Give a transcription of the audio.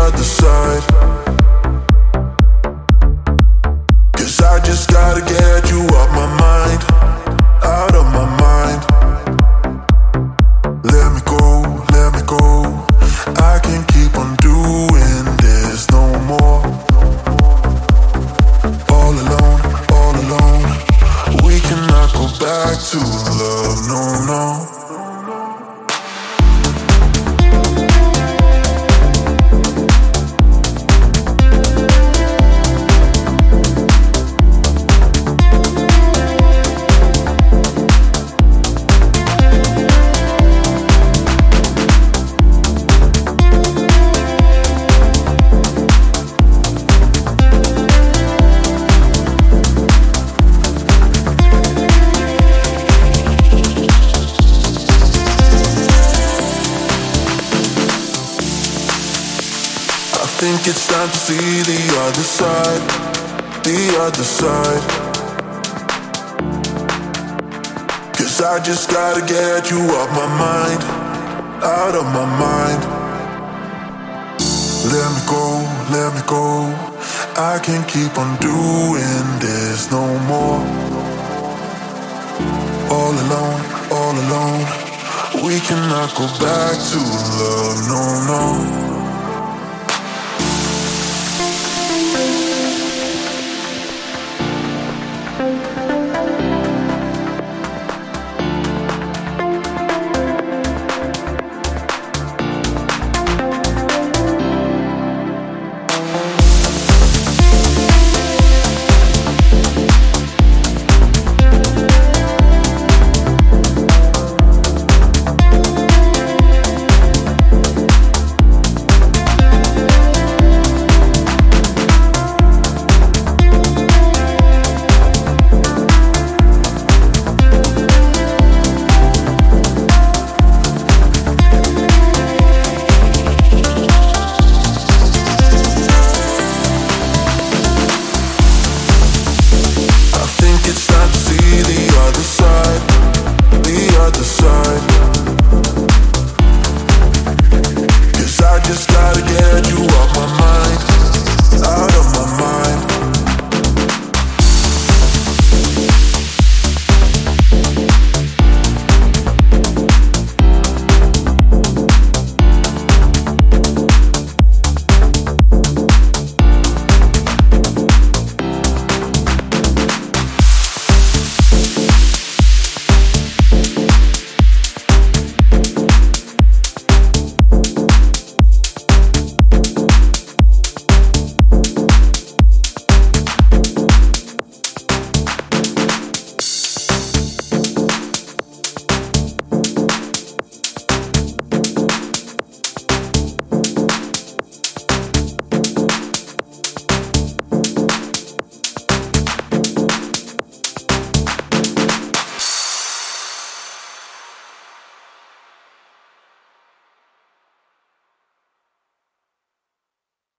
the other side. Think it's time to see the other side, the other side. Cause I just gotta get you off my mind, out of my mind. Let me go, let me go. I can't keep on doing this no more. All alone, all alone. We cannot go back to love, no, no.